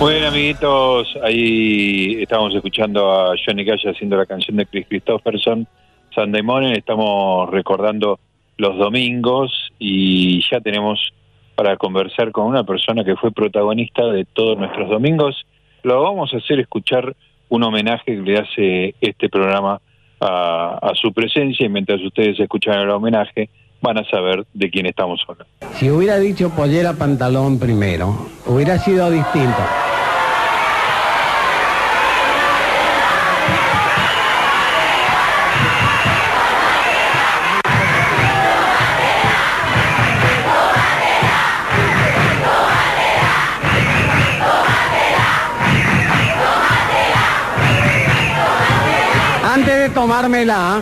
Bueno, amiguitos, ahí estamos escuchando a Johnny Cash haciendo la canción de Chris Christopherson, Sunday Morning. Estamos recordando los domingos y ya tenemos para conversar con una persona que fue protagonista de todos nuestros domingos. Lo vamos a hacer escuchar un homenaje que le hace este programa a, a su presencia y mientras ustedes escuchan el homenaje van a saber de quién estamos hablando. Si hubiera dicho pollera pantalón primero, hubiera sido distinto. Antes de tomármela,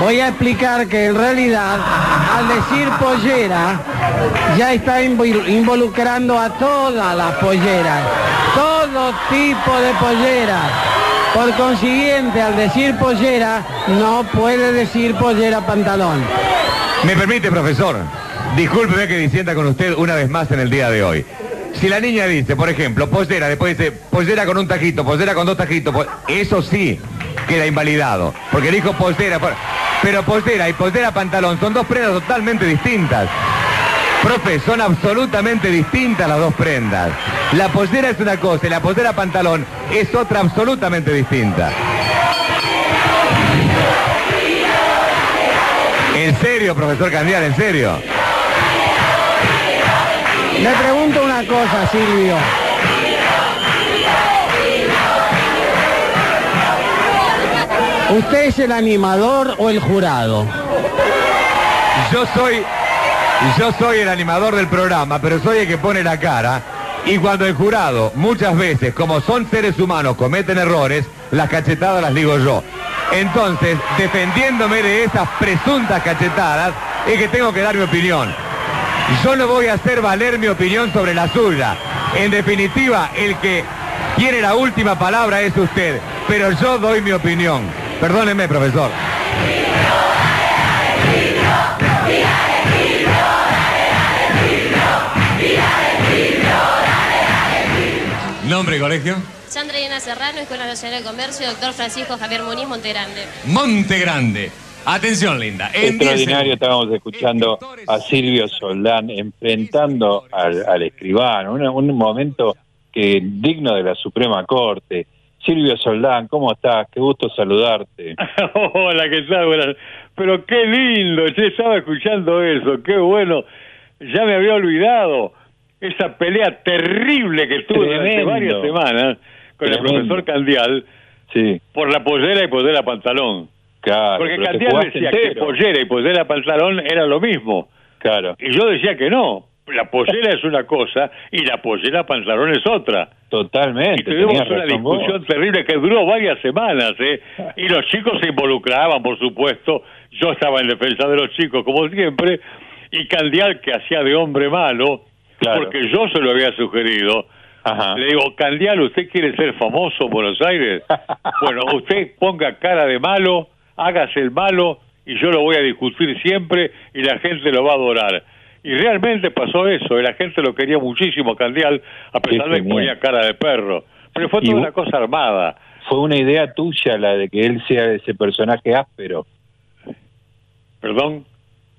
voy a explicar que en realidad al decir pollera ya está invol- involucrando a todas las polleras, todo tipo de polleras. Por consiguiente, al decir pollera, no puede decir pollera pantalón. Me permite, profesor, discúlpeme que disienta con usted una vez más en el día de hoy. Si la niña dice, por ejemplo, pollera, después dice pollera con un tajito, pollera con dos tajitos, eso sí queda invalidado, porque dijo pollera, por- pero pollera y pollera pantalón son dos prendas totalmente distintas. Profe, son absolutamente distintas las dos prendas. La pollera es una cosa y la pollera pantalón es otra absolutamente distinta. En serio, profesor Candial, en serio. Le pregunto una cosa, Silvio. ¿Usted es el animador o el jurado? Yo soy, yo soy el animador del programa, pero soy el que pone la cara. Y cuando el jurado, muchas veces, como son seres humanos, cometen errores, las cachetadas las digo yo. Entonces, defendiéndome de esas presuntas cachetadas, es que tengo que dar mi opinión. Yo no voy a hacer valer mi opinión sobre la suya. En definitiva, el que tiene la última palabra es usted, pero yo doy mi opinión. Perdóneme, profesor. Nombre y colegio. Sandra Diana Serrano, Escuela Nacional de Comercio, doctor Francisco Javier Muniz Montegrande. Monte Grande. Atención, linda. En 10 Extraordinario, estábamos escuchando a Silvio Soldán enfrentando al, al escribano, un, un momento que digno de la Suprema Corte. Silvio Soldán, ¿cómo estás? Qué gusto saludarte. Hola, ¿qué tal? Buenas- Pero qué lindo, yo estaba escuchando eso, qué bueno. Ya me había olvidado esa pelea terrible que tuve durante varias semanas con el profesor Candial Sí, por la pollera y pollera pantalón. claro. Porque Candial decía que pollera y pollera pantalón era lo mismo. Claro, Y yo decía que no. La pollera es una cosa y la pollera pantalón es otra. totalmente. Y tuvimos una vos. discusión terrible que duró varias semanas, ¿eh? Y los chicos se involucraban, por supuesto. Yo estaba en defensa de los chicos, como siempre. Y Candial, que hacía de hombre malo, Claro. porque yo se lo había sugerido. Ajá. Le digo, Candial, ¿usted quiere ser famoso en Buenos Aires? bueno, usted ponga cara de malo, hágase el malo, y yo lo voy a discutir siempre, y la gente lo va a adorar. Y realmente pasó eso, y la gente lo quería muchísimo, Candial, a pesar de que ponía cara de perro. Pero fue toda una cosa armada. Fue una idea tuya la de que él sea ese personaje áspero. ¿Perdón?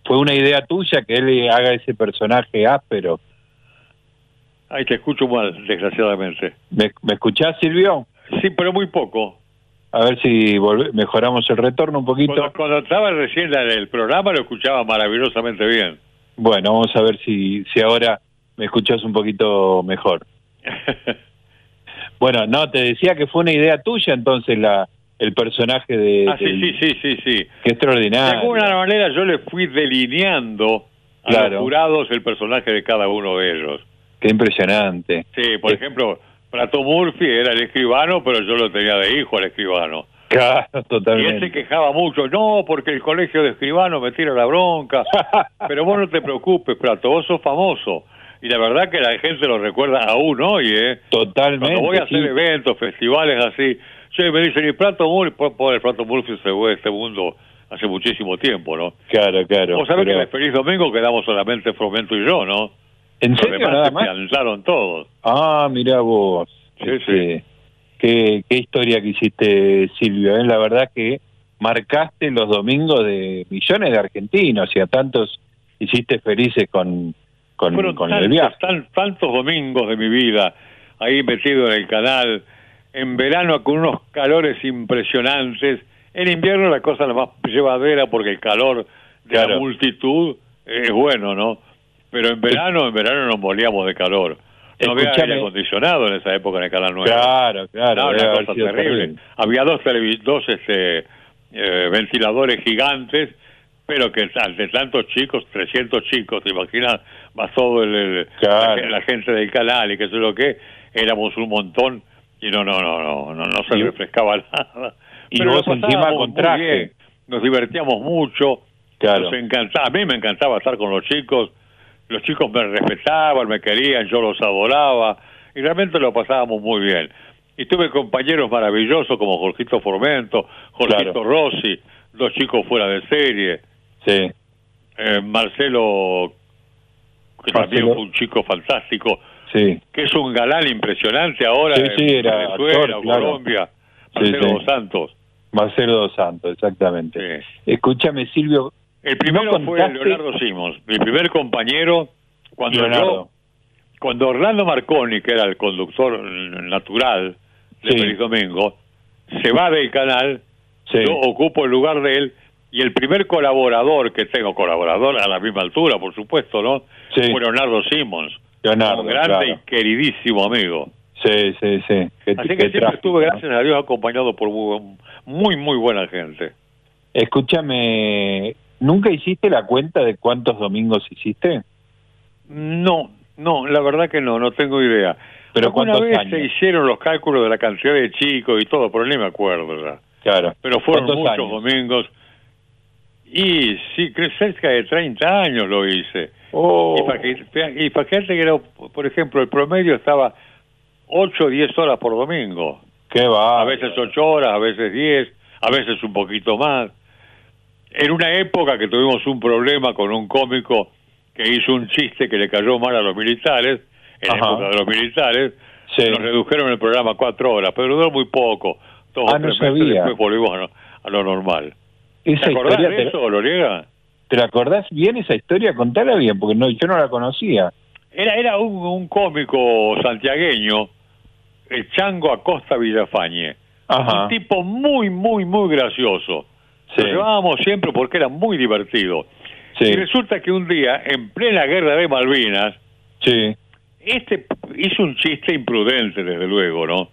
Fue una idea tuya que él haga ese personaje áspero. Ay, te escucho mal, desgraciadamente. ¿Me, me escuchás, Silvio? Sí, pero muy poco. A ver si volve- mejoramos el retorno un poquito. Cuando, cuando estaba recién en el programa lo escuchaba maravillosamente bien. Bueno, vamos a ver si, si ahora me escuchás un poquito mejor. Bueno, no, te decía que fue una idea tuya entonces la el personaje de... ah, sí, del- sí, sí, sí, sí. Qué De extraordinario. alguna manera yo le fui delineando a Claro. los jurados el personaje de cada uno de ellos. Qué impresionante. Sí, por Eh. ejemplo, Prato Murphy era el escribano, pero yo lo tenía de hijo al escribano. Claro, Y él se totalmente. quejaba mucho, no, porque el colegio de escribano me tira la bronca. Pero vos no te preocupes, Prato, vos sos famoso. Y la verdad que la gente lo recuerda aún hoy, ¿eh? Totalmente. Cuando voy a hacer sí. eventos, festivales así, che, me dicen, y Prato Murphy, por, el Prato Murphy se fue de este mundo hace muchísimo tiempo, ¿no? Claro, claro. Vos sabés pero- que en el Feliz Domingo quedamos solamente Fromento y yo, ¿no? ¿En serio nada más? todos. Ah, mira vos. Sí, Este, Qué, qué historia que hiciste, Silvio. ¿eh? La verdad que marcaste los domingos de millones de argentinos y a tantos hiciste felices con, con, Fueron con el tantos, viaje. tan- tantos domingos de mi vida ahí metido en el canal, en verano con unos calores impresionantes, en invierno la cosa la más llevadera porque el calor de la multitud es bueno, ¿no? Pero en verano, en verano nos moríamos de calor. No había aire acondicionado en esa época en el canal 9. Claro, claro. No, una cosa terrible. terrible. Había dos, dos este, eh, ventiladores gigantes, pero que ante tantos chicos, 300 chicos, te imaginas, más todo el, el- Claro. la, la gente del canal y qué sé lo que, éramos un montón y no, no, no, no, no, no se Y- refrescaba nada. y Pero vos encima con traje. bien, Nos divertíamos mucho, Claro. nos encantaba, a mí me encantaba estar con los chicos, los chicos me respetaban, me querían, yo los adoraba y realmente lo pasábamos muy bien. Y tuve compañeros maravillosos como Jorgito Formento, Jorgito Claro. Rossi, dos chicos fuera de serie, Sí, eh, Marcelo, que Marcelo. también fue un chico fantástico, sí. que es un galán impresionante ahora Sí, en sí, era Venezuela, actor. Colombia, Marcelo. Dos Santos. Marcelo Dos Santos, exactamente. Escúchame, Silvio. El primero ¿no fue Leonardo Simons, mi primer compañero cuando Leonardo. yo, cuando Orlando Marconi, que era el conductor natural de Sí. Feliz Domingo, se va del canal, Sí. yo ocupo el lugar de él y el primer colaborador que tengo, colaborador a la misma altura, por supuesto, ¿no? Sí. Fue Leonardo Simons, Leonardo, un grande claro. y queridísimo amigo. Sí, sí, sí. Qué- Así que siempre estuve, gracias a Dios, acompañado por muy, muy buena gente. Escúchame, ¿nunca hiciste la cuenta de cuántos domingos hiciste? No, no, la verdad que no, no tengo idea. Pero ¿cuántos vez años? se hicieron los cálculos de la cantidad de chicos y todo, pero ni me acuerdo ya. Claro. Pero fueron ¿Cuántos muchos años? domingos. Y sí, cerca de 30 años lo hice. Oh, Y para que, y para que era, por ejemplo, el promedio estaba 8 o 10 horas por domingo. qué va. A veces 8 horas, a veces 10, a veces un poquito más. En una época que tuvimos un problema con un cómico que hizo un chiste que le cayó mal a los militares, en la época de los militares, Sí. nos redujeron el programa a cuatro horas, pero duró muy poco. Dos Ah, no después volvimos a lo, a lo normal. Esa ¿Te acordás de te, eso, Loriega? ¿te la acordás bien esa historia? Contala bien, porque no, yo no la conocía. Era, era un, un cómico santiagueño, el Chango Acosta Villafañe. Ajá. Un tipo muy, muy, muy gracioso. Sí. Lo llevábamos siempre porque era muy divertido. Sí, Y resulta que un día, en plena guerra de Malvinas, sí, este hizo un chiste imprudente, desde luego, ¿no?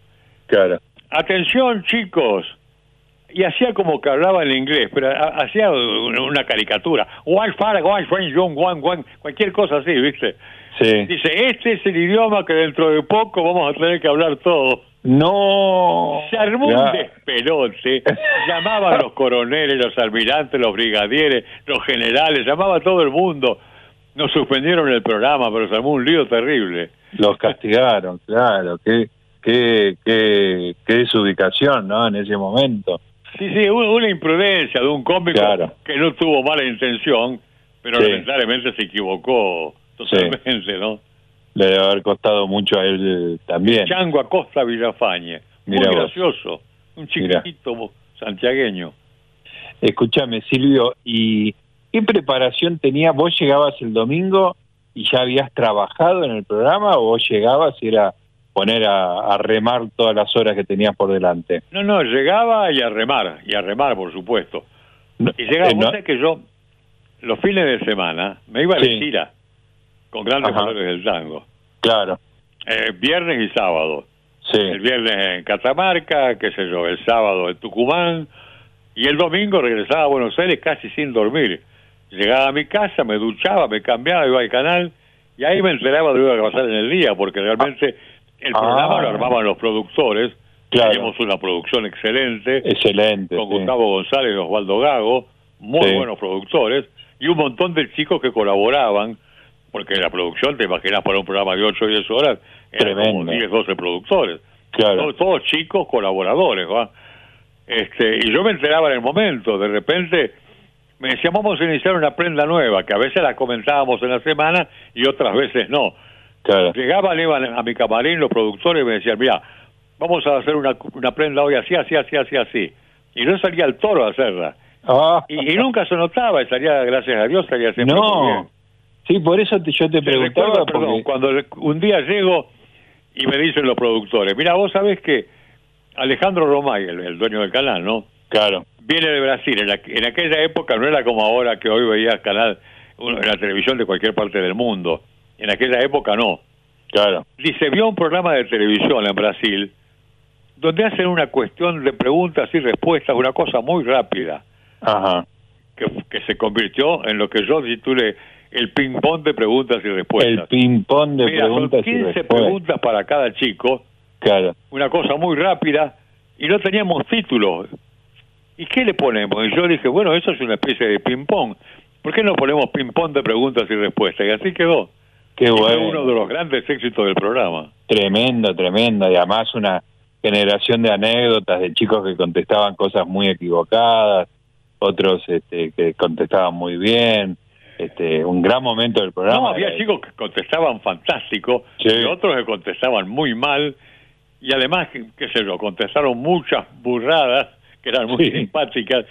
claro. Atención, chicos. Y hacía como que hablaba en inglés, pero ha- hacía una caricatura. One fara, one friend, John, one, one, cualquier cosa así, ¿viste? Sí. Dice, este es el idioma que dentro de poco vamos a tener que hablar todos. No. Se armó un despelote, llamaban a los coroneles, los almirantes, los brigadieres, los generales, llamaba a todo el mundo. Nos suspendieron el programa, pero se armó un lío terrible. Los castigaron, claro. Qué, qué, qué, qué desubicación, ¿no? En ese momento. Sí, sí, un- una imprudencia de un cómico Claro. que no tuvo mala intención, pero Sí. lamentablemente se equivocó totalmente, ¿no? Le debe haber costado mucho a él también. Chango Acosta Villafañe, muy Mirá vos. gracioso, un Mirá. chiquitito santiagueño. Escúchame, Silvio, ¿y qué preparación tenía? ¿Vos llegabas el domingo y ya habías trabajado en el programa o vos llegabas y era poner a, a remar todas las horas que tenías por delante? No, no, llegaba y a remar, y a remar, por supuesto. No, Y llegaba, eh, no- que yo, los fines de semana, me iba de Sí. Con grandes Ajá. valores del tango. Claro, Eh, viernes y sábado. sí, El viernes en Catamarca, qué sé yo, el sábado en Tucumán, y el domingo regresaba a Buenos Aires casi sin dormir. Llegaba a mi casa, me duchaba, me cambiaba, iba al canal, y ahí me enteraba de lo que iba a pasar en el día, porque realmente el Ah. programa lo armaban los productores, Claro. teníamos una producción excelente, excelente. con sí. Gustavo González y Osvaldo Gago, muy Sí. buenos productores, y un montón de chicos que colaboraban, porque la producción, te imaginas, para un programa de 8 o 10 horas, eran como Tremendo. 10, 12 productores. Claro, Todos, todos chicos colaboradores, ¿va? Este, y yo me enteraba en el momento, de repente me decían, vamos a iniciar una prenda nueva, que a veces la comentábamos en la semana y otras veces no. Claro. Llegaban, iban a mi camarín los productores y me decían, mira, vamos a hacer una, una prenda hoy así, así, así, así, así. Y no salía el toro a hacerla. Ah. Y, y nunca se notaba, y salía, gracias a Dios, salía siempre muy bien. Sí, por eso te- yo te preguntaba. recuerdo, perdón, cuando un día llego y me dicen los productores, mira, vos sabés que Alejandro Romay, el, el dueño del canal, ¿no? Claro. Viene de Brasil. En, la- en aquella época no era como ahora que hoy veías canal uno, en la televisión de cualquier parte del mundo. En aquella época no. Claro. Dice, vio un programa de televisión en Brasil donde hacen una cuestión de preguntas y respuestas, una cosa muy rápida, Ajá. que, que se convirtió en lo que yo titulé el ping-pong de preguntas y respuestas. El ping-pong de Mira, son preguntas y 15 respuestas. preguntas para cada chico, Claro. una cosa muy rápida, y no teníamos título. ¿Y qué le ponemos? Y yo dije, bueno, eso es una especie de ping-pong. ¿Por qué no ponemos ping-pong de preguntas y respuestas? Y así quedó. Qué Y fue bueno. uno de los grandes éxitos del programa. Tremendo, tremendo. Y además una generación de anécdotas de chicos que contestaban cosas muy equivocadas, otros este, que contestaban muy bien. Este, un gran momento del programa. No, había chicos que contestaban fantástico Sí. y otros que contestaban muy mal y además, qué sé yo, contestaron muchas burradas que eran muy Sí. simpáticas,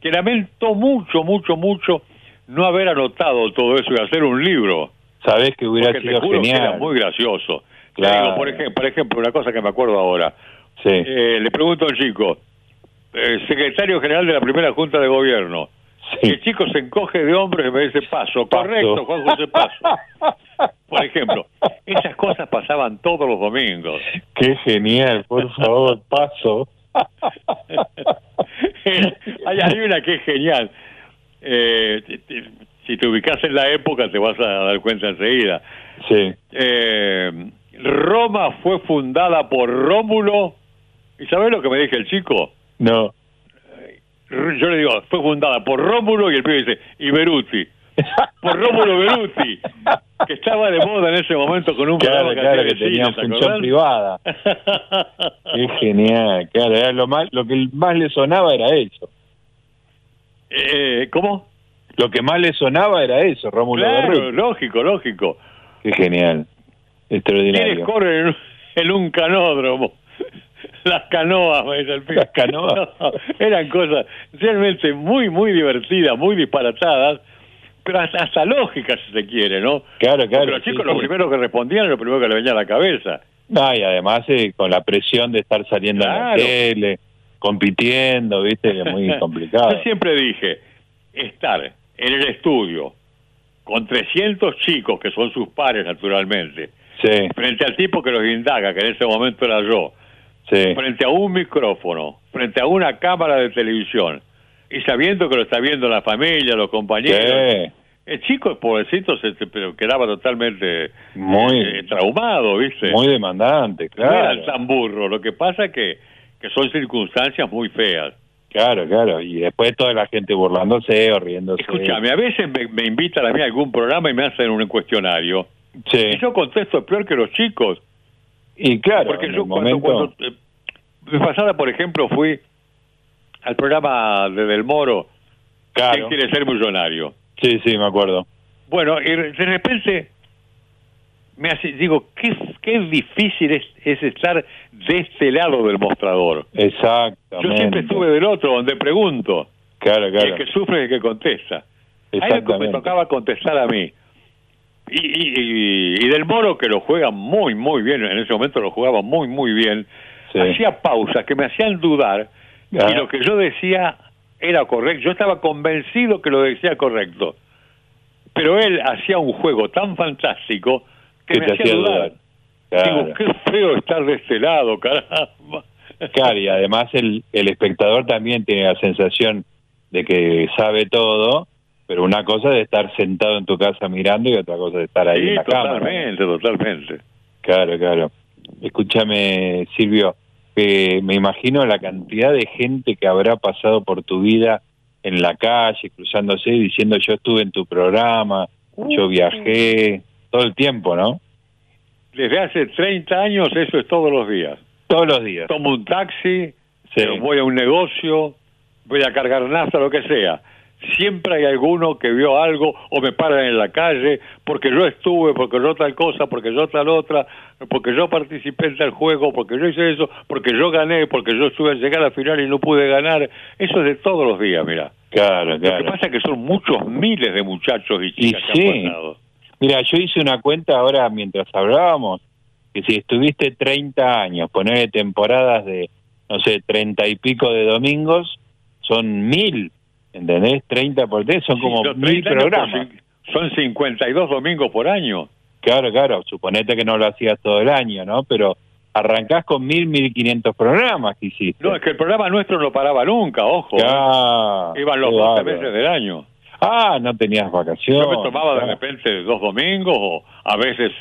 que lamento mucho, mucho, mucho no haber anotado todo eso y hacer un libro. Sabés que hubiera Porque te sido juro que genial. era muy gracioso. Claro. digo, por, ejemplo, por ejemplo, una cosa que me acuerdo ahora. Sí. Eh, le pregunto al chico, eh, secretario general de la primera Junta de Gobierno. Sí. el chico se encoge de hombros y me dice paso. Paso. Correcto, Juan José Paso. Por ejemplo, esas cosas pasaban todos los domingos. Qué genial, por favor, paso. hay, hay una que es genial. Eh, si te ubicas en la época te vas a dar cuenta enseguida. Sí. Eh, Roma fue fundada por Rómulo. ¿Y sabes lo que me dice el chico? No. Yo le digo, fue fundada por Rómulo y el pibe dice, y Beruti. Por Rómulo Beruti, que estaba de moda en ese momento con un Claro, que claro, que tenía cine, ¿te función privada. Qué genial, claro, era lo más, lo que más le sonaba era eso. Eh, ¿Cómo? Lo que más le sonaba era eso, Rómulo Claro, Berruti. lógico, lógico. Qué genial, ¿Quiénes extraordinario. corren en, en un canódromo? Las canoas. Las canoas. No, eran cosas realmente muy, muy divertidas, muy disparatadas, pero hasta, hasta lógicas, si se quiere, ¿no? Claro, claro. Los chicos sí, lo sí. primero que respondían es lo primero que le venía a la cabeza. No, y además eh, con la presión de estar saliendo en la tele, compitiendo, viste, es muy complicado. Yo siempre dije, estar en el estudio con 300 chicos, que son sus pares naturalmente, Sí, frente al tipo que los indaga, que en ese momento era yo, sí, frente a un micrófono, frente a una cámara de televisión, y sabiendo que lo está viendo la familia, los compañeros, sí. el chico, pobrecito, se, pero quedaba totalmente Muy- eh, traumado, ¿viste? Muy demandante, No era tan burro, lo que pasa es que, que son circunstancias muy feas. Claro, claro. Y después toda la gente burlándose o riéndose. Escúchame, a veces me, me invitan a mí a algún programa y me hacen un cuestionario. Sí. Y yo contesto peor que los chicos. Y claro, porque en yo el cuando, momento... cuando, eh, pasada, por ejemplo, fui al programa de Del Moro, Claro. ¿Quién quiere ser millonario? Sí, sí, me acuerdo. Bueno, y de repente me hace, digo, qué, qué difícil es, es estar de este lado del mostrador. Exactamente. Yo siempre estuve del otro, donde pregunto. Claro, Y claro. el que sufre es el que contesta. Ahí lo que me tocaba contestar a mí. Y, y, y- Del Moro, que lo juega muy, muy bien, en ese momento lo jugaba muy, muy bien, Sí. hacía pausas que me hacían dudar Ah. y lo que yo decía era correcto. Yo estaba convencido que lo decía correcto. Pero él hacía un juego tan fantástico que, me hacía hacía dudar. dudar. Claro. Digo, qué feo estar de este lado, caramba. Claro, y además el, el espectador también tiene la sensación de que sabe todo, pero una cosa es estar sentado en tu casa mirando y otra cosa es estar ahí Sí, en la cámara. totalmente, totalmente. Claro, claro. Escúchame, Silvio, que me imagino la cantidad de gente que habrá pasado por tu vida en la calle, cruzándose, diciendo yo estuve en tu programa, yo viajé, todo el tiempo, ¿no? Desde hace 30 años eso es todos los días. Todos los días. Tomo un taxi, Sí. eh, voy a un negocio, voy a cargar nafta, lo que sea. Siempre hay alguno que vio algo o me paran en la calle porque yo estuve, porque yo tal cosa, porque yo tal otra, porque yo participé en tal juego, porque yo hice eso, porque yo gané, porque yo estuve a llegar a la final y no pude ganar. Eso es de todos los días, mira. Claro, Lo que claro. pasa es que son muchos miles de muchachos y Y chicas que sí. han pasado. Mira, yo hice una cuenta ahora mientras hablábamos, que si estuviste 30 años, ponerle temporadas de, no sé, 30 y pico de domingos, son mil, ¿entendés? 30 por 3 son como mil 30 años por programas. cin- Son 52 domingos por año. Claro, claro, suponete que no lo hacías todo el año, ¿no? Pero arrancás con mil, mil quinientos programas que hiciste. No, es que el programa nuestro no paraba nunca, ojo. Ah, Iban los qué 12 bárbaro. meses del año. Ah, no tenías vacaciones. Yo me tomaba de repente dos domingos o a veces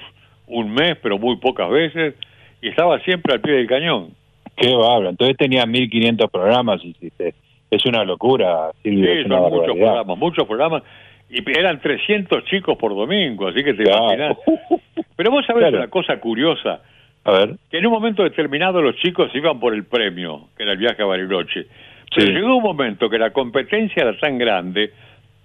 un mes, pero muy pocas veces, y estaba siempre al pie del cañón. Qué bárbaro. Entonces tenías 1500 programas, hiciste. Es una locura, Silvio. Sí, son muchos programas, muchos programas, y eran 300 chicos por domingo, así que te Claro. imaginas. Pero vos sabés Claro. una cosa curiosa, A ver. que en un momento determinado los chicos iban por el premio, que era el viaje a Bariloche. Pero Sí. llegó un momento que la competencia era tan grande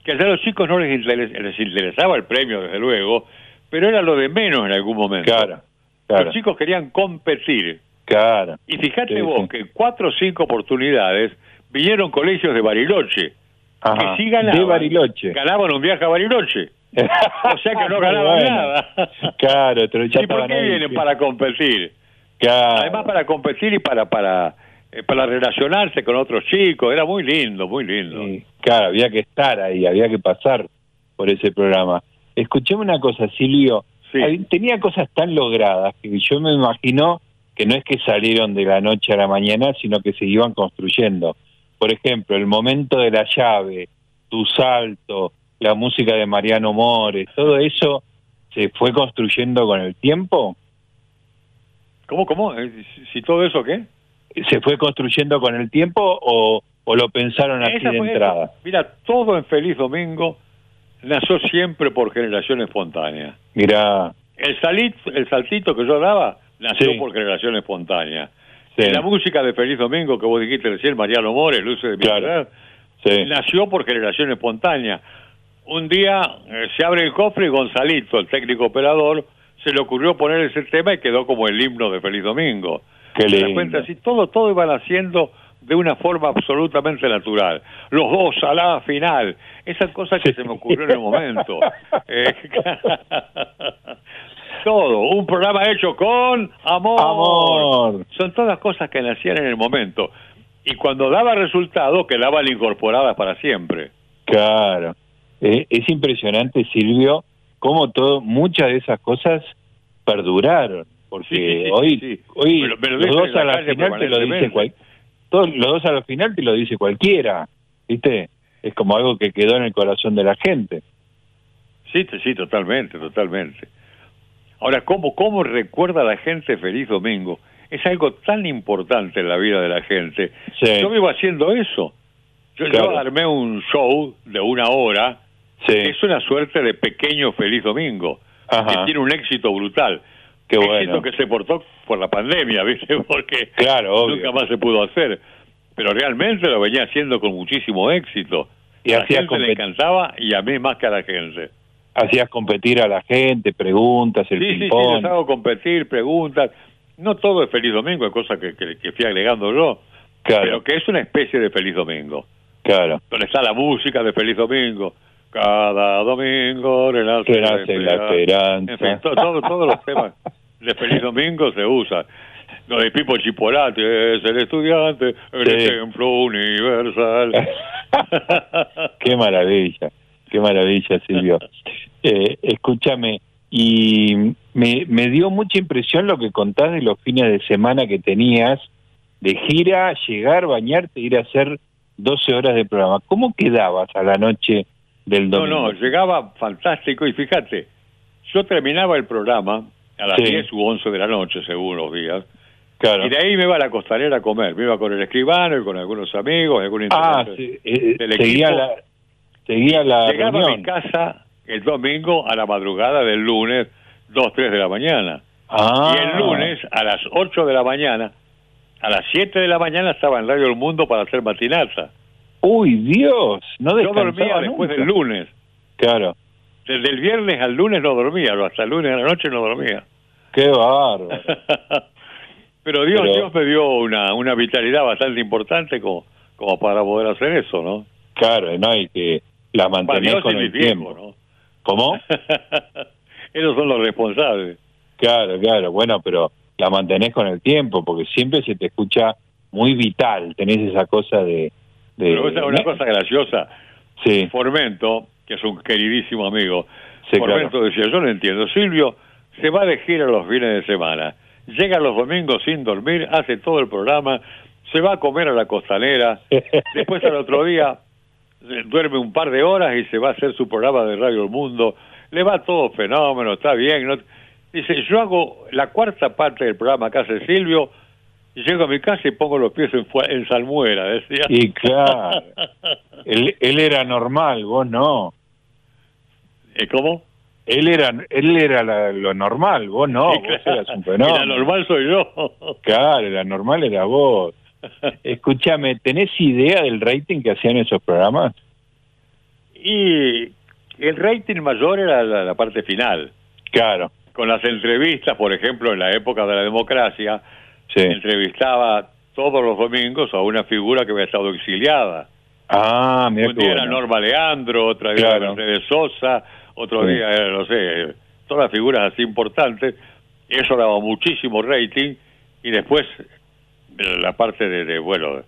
que a los chicos no les, interes- les interesaba el premio, desde luego, pero era lo de menos en algún momento. Claro, claro, Los chicos querían competir. claro. Y fíjate Sí, vos sí. que cuatro o cinco oportunidades vinieron colegios de Bariloche. Ajá. Que sí ganaban. De Bariloche. Ganaban un viaje a Bariloche. O sea que no ganaban Bueno. nada. Claro, pero ya ¿Y por qué ahí, vienen sí. para competir? Claro. Además para competir y para para eh, para relacionarse con otros chicos. Era muy lindo, muy lindo. Sí, claro, había que estar ahí, había que pasar por ese programa. Escuchame una cosa, Silvio. Sí. Tenía cosas tan logradas que yo me imagino que no es que salieron de la noche a la mañana, sino que se iban construyendo. Por ejemplo, el momento de la llave, tu salto, la música de Mariano Mores, todo eso se fue construyendo con el tiempo. ¿Cómo, cómo? Eh, Si, todo eso qué? ¿Se fue construyendo con el tiempo o, o lo pensaron así de entrada? Mira, todo en Feliz Domingo nació siempre por generación espontánea. Mirá, El, salito, el saltito que yo daba nació Sí. por generación espontánea. Sí, La música de Feliz Domingo que vos dijiste recién, Mariano Mores, Luces de mi Claro. ciudad, sí. nació por generación espontánea. Un día eh, se abre el cofre y Gonzalito, el técnico operador, se le ocurrió poner ese tema y quedó como el himno de Feliz Domingo. Qué ¿Te das lindo. cuenta? Así, todo, todo iban haciendo de una forma absolutamente natural. Los dos a la final. Esas cosas que Sí. se me ocurrió en el momento. Eh, todo. Un programa hecho con amor. Amor. Son todas cosas que nacían en el momento. Y cuando daba resultado, quedaban incorporadas para siempre. Claro. Eh, es impresionante, Silvio, cómo todo, muchas de esas cosas perduraron. Porque Sí, sí, sí, hoy, hoy los dos la a la final te lo dice cual, todos, los dos a la final te lo dice cualquiera, ¿viste? Es como algo que quedó en el corazón de la gente. Sí, sí, totalmente, totalmente. Ahora, ¿cómo, ¿cómo recuerda la gente Feliz Domingo? Es algo tan importante en la vida de la gente. Sí. Yo vivo haciendo eso. Yo, yo Claro. armé un show de una hora Sí. que es una suerte de pequeño Feliz Domingo, Ajá. que tiene un éxito brutal. Qué éxito bueno. que se portó por la pandemia, ¿viste? Porque Claro, obvio. nunca más se pudo hacer. Pero realmente lo venía haciendo con muchísimo éxito. Y a la gente le encantaba y a mí más que a la gente. Hacías competir a la gente, preguntas, el Sí, sí, sí, ping-pong. les hago competir, preguntas. No todo es Feliz Domingo, es cosa que, que, que fui agregando yo. Claro. Pero que es una especie de Feliz Domingo. Claro. Donde está la música de Feliz Domingo. Cada domingo renace, Renace la esperanza. En fin, to- todo- todos los temas de Feliz Domingo se usan. Lo de Pipo Chipolate es el estudiante, el Sí. ejemplo universal. qué maravilla, qué maravilla, Silvio. Eh, escúchame, y me, me dio mucha impresión lo que contás de los fines de semana que tenías de gira, llegar, bañarte, ir a hacer 12 horas de programa. ¿Cómo quedabas a la noche del No, domingo? no, llegaba fantástico y fíjate, yo terminaba el programa a las Sí. 10 u 11 de la noche, según los días, Claro. y de ahí me iba a la costanera a comer, me iba con el escribano y con algunos amigos, algún Ah, sí, eh, del seguía equipo. la, seguía la Llegaba a reunión. mi casa el domingo a la madrugada del lunes, 2, 3 de la mañana. Ah, Y el lunes a las 8 de la mañana, a las 7 de la mañana estaba en Radio El Mundo para hacer matinata. Uy, Dios, no Yo dormía después nunca. del lunes. Claro, Desde el viernes al lunes no dormía, hasta el lunes a la noche no dormía. qué bárbaro. Pero Dios, Pero- Dios me dio una, una vitalidad bastante importante como, como para poder hacer eso, ¿no? Claro, ¿no? Y que la mantenés con el tiempo. ¿no? ¿Cómo? Ellos son los responsables. Claro, claro, bueno, pero la mantenés con el tiempo, porque siempre se te escucha muy vital, tenés esa cosa de... de Pero esa es una cosa graciosa. Sí, Formento, que es un queridísimo amigo, Sí, Formento decía, yo no entiendo, Silvio se va de gira los fines de semana, llega los domingos sin dormir, hace todo el programa, se va a comer a la costanera, después al otro día duerme un par de horas y se va a hacer su programa de Radio El Mundo, le va todo fenómeno, está bien, ¿no? dice, yo hago la cuarta parte del programa que hace Silvio, y llego a mi casa y pongo los pies en, en salmuera, decía. y claro, él, él era normal, vos no. ¿Eh, ¿Cómo? Él era él era la- lo normal, vos no, Sí, vos claro. eras un Y la normal soy yo. Claro, la normal era vos. Escúchame, ¿tenés idea del rating que hacían esos programas? Y el rating mayor era la, la parte final. Claro, Con las entrevistas, por ejemplo, en la época de la democracia, sí. entrevistaba todos los domingos a una figura que había estado exiliada. Ah, mira Un día era. Norma Leandro, otro día era. Mercedes Sosa, otro Sí. día era, no sé, todas las figuras así importantes. Eso daba muchísimo rating. Y después, eh, la parte de, de, bueno,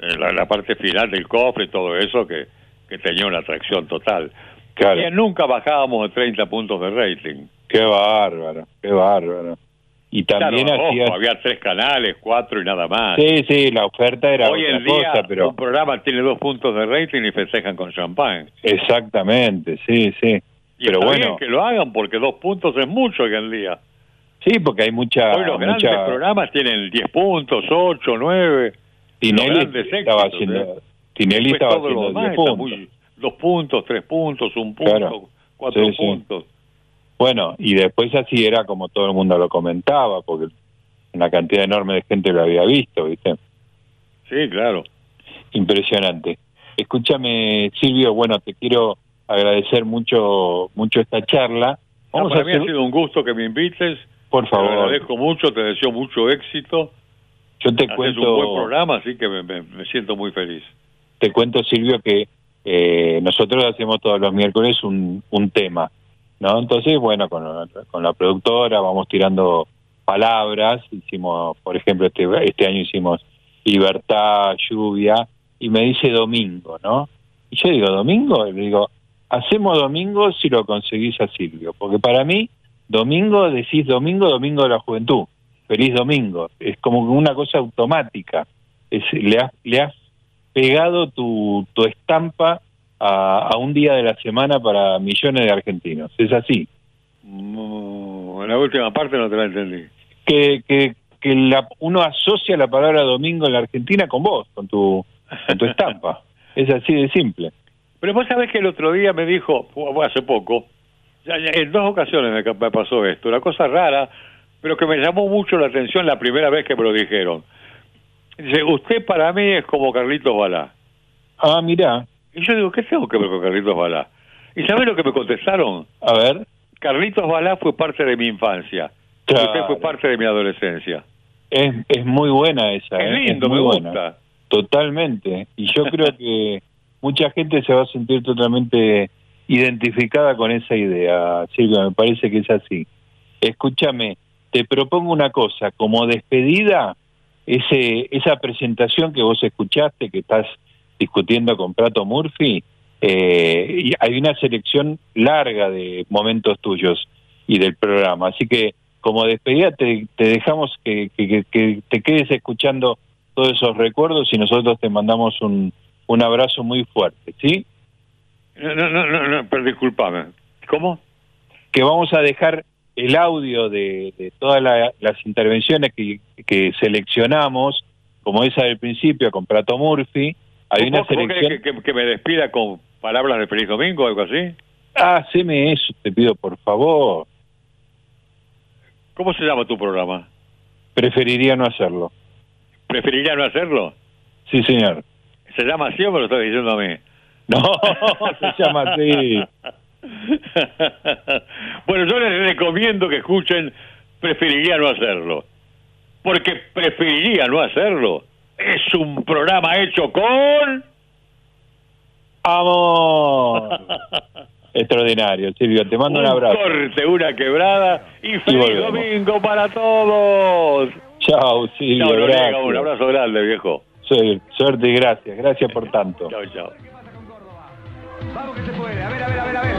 eh, la, la parte final del cofre y todo eso, que, que tenía una atracción total. Claro. Nunca bajábamos de 30 puntos de rating. Qué bárbaro, qué bárbaro. Y también Claro, ojo, había tres canales, cuatro y nada más. Sí, sí, la oferta era Hoy otra en día cosa, pero... un programa tiene dos puntos de rating y festejan con champán. Exactamente, sí, sí. Y pero está bueno, bien que lo hagan porque dos puntos es mucho hoy en día. Sí, porque hay mucha... Hoy los grandes mucha... programas tienen 10 puntos, 8, 9. Tinelli grandes estaba éxitos, haciendo... ¿eh? Tinelli estaba haciendo demás 10 está puntos. muy- dos puntos, tres puntos, un punto, Claro. cuatro Sí, sí. puntos. Bueno, y después así era como todo el mundo lo comentaba, porque una cantidad enorme de gente lo había visto, ¿viste? Sí, claro. Impresionante. Escúchame, Silvio, bueno, te quiero agradecer mucho mucho esta charla. No, Vamos a para mí hacer, ha sido un gusto que me invites. Por Te favor, agradezco mucho, te deseo mucho éxito. yo te Haces cuento, un buen programa, así que me, me- me siento muy feliz. te cuento, Silvio, que eh, nosotros hacemos todos los miércoles un, un tema, ¿no? Entonces, bueno, con, la- con la productora vamos tirando palabras. Hicimos, por ejemplo, este, este año hicimos libertad, lluvia, y me dice domingo, ¿no? Y yo digo, ¿domingo? Y le digo, hacemos domingo si lo conseguís a Silvio, porque para mí, domingo, decís domingo, domingo de la juventud, feliz domingo, es como una cosa automática, es, le, has, le has pegado tu, tu estampa a, a un día de la semana para millones de argentinos, es así. Mm, En la última parte no te la entendí. Que, que, que la, uno asocia la palabra domingo en la Argentina con vos, con tu, con tu estampa, es así de simple. Pero vos sabés que el otro día me dijo, hace poco, en dos ocasiones me, pasó esto, una cosa rara, pero que me llamó mucho la atención la primera vez que me lo dijeron. Dice, usted para mí es como Carlitos Balá. Ah, mirá, Y yo digo, ¿qué tengo que ver con Carlitos Balá? ¿Y sabés lo que me contestaron? a ver, Carlitos Balá fue parte de mi infancia. Claro. Usted fue parte de mi adolescencia. es, es muy buena esa. Es ¿eh? lindo, muy me buena. gusta. Totalmente. Y yo creo que mucha gente se va a sentir totalmente identificada con esa idea, Silvia, me parece que es así. Escúchame, te propongo una cosa, como despedida, ese esa presentación que vos escuchaste, que estás discutiendo con Prato Murphy, eh, y hay una selección larga de momentos tuyos y del programa. Así que como despedida te, dejamos que- que te quedes escuchando todos esos recuerdos y nosotros te mandamos un, un abrazo muy fuerte, ¿sí? No, no, no, no, pero discúlpame. ¿Cómo? Que vamos a dejar el audio de, de todas la- las intervenciones que, que seleccionamos, como esa del principio con Prato Murphy. Hay una ¿Vos- vos querés selección... que, que- que me despida con palabras de Feliz Domingo o algo así? Ah, haceme eso, te pido por favor. ¿Cómo se llama tu programa? Preferiría no hacerlo. ¿Preferiría no hacerlo? Sí, señor. ¿Se llama así o me lo estás diciendo a mí? No, se llama así. bueno, yo les recomiendo que escuchen Preferiría no hacerlo. Porque preferiría no hacerlo. Es un programa hecho con... Amor. Extraordinario, Silvio. Te mando un, un abrazo. corte, una quebrada y feliz domingo para todos. Chao, Silvio. Chao, un abrazo grande, viejo. Su- Suerte y gracias. Gracias por tanto. Chao, chao. Vamos que se puede. A ver, a ver, a ver, a ver.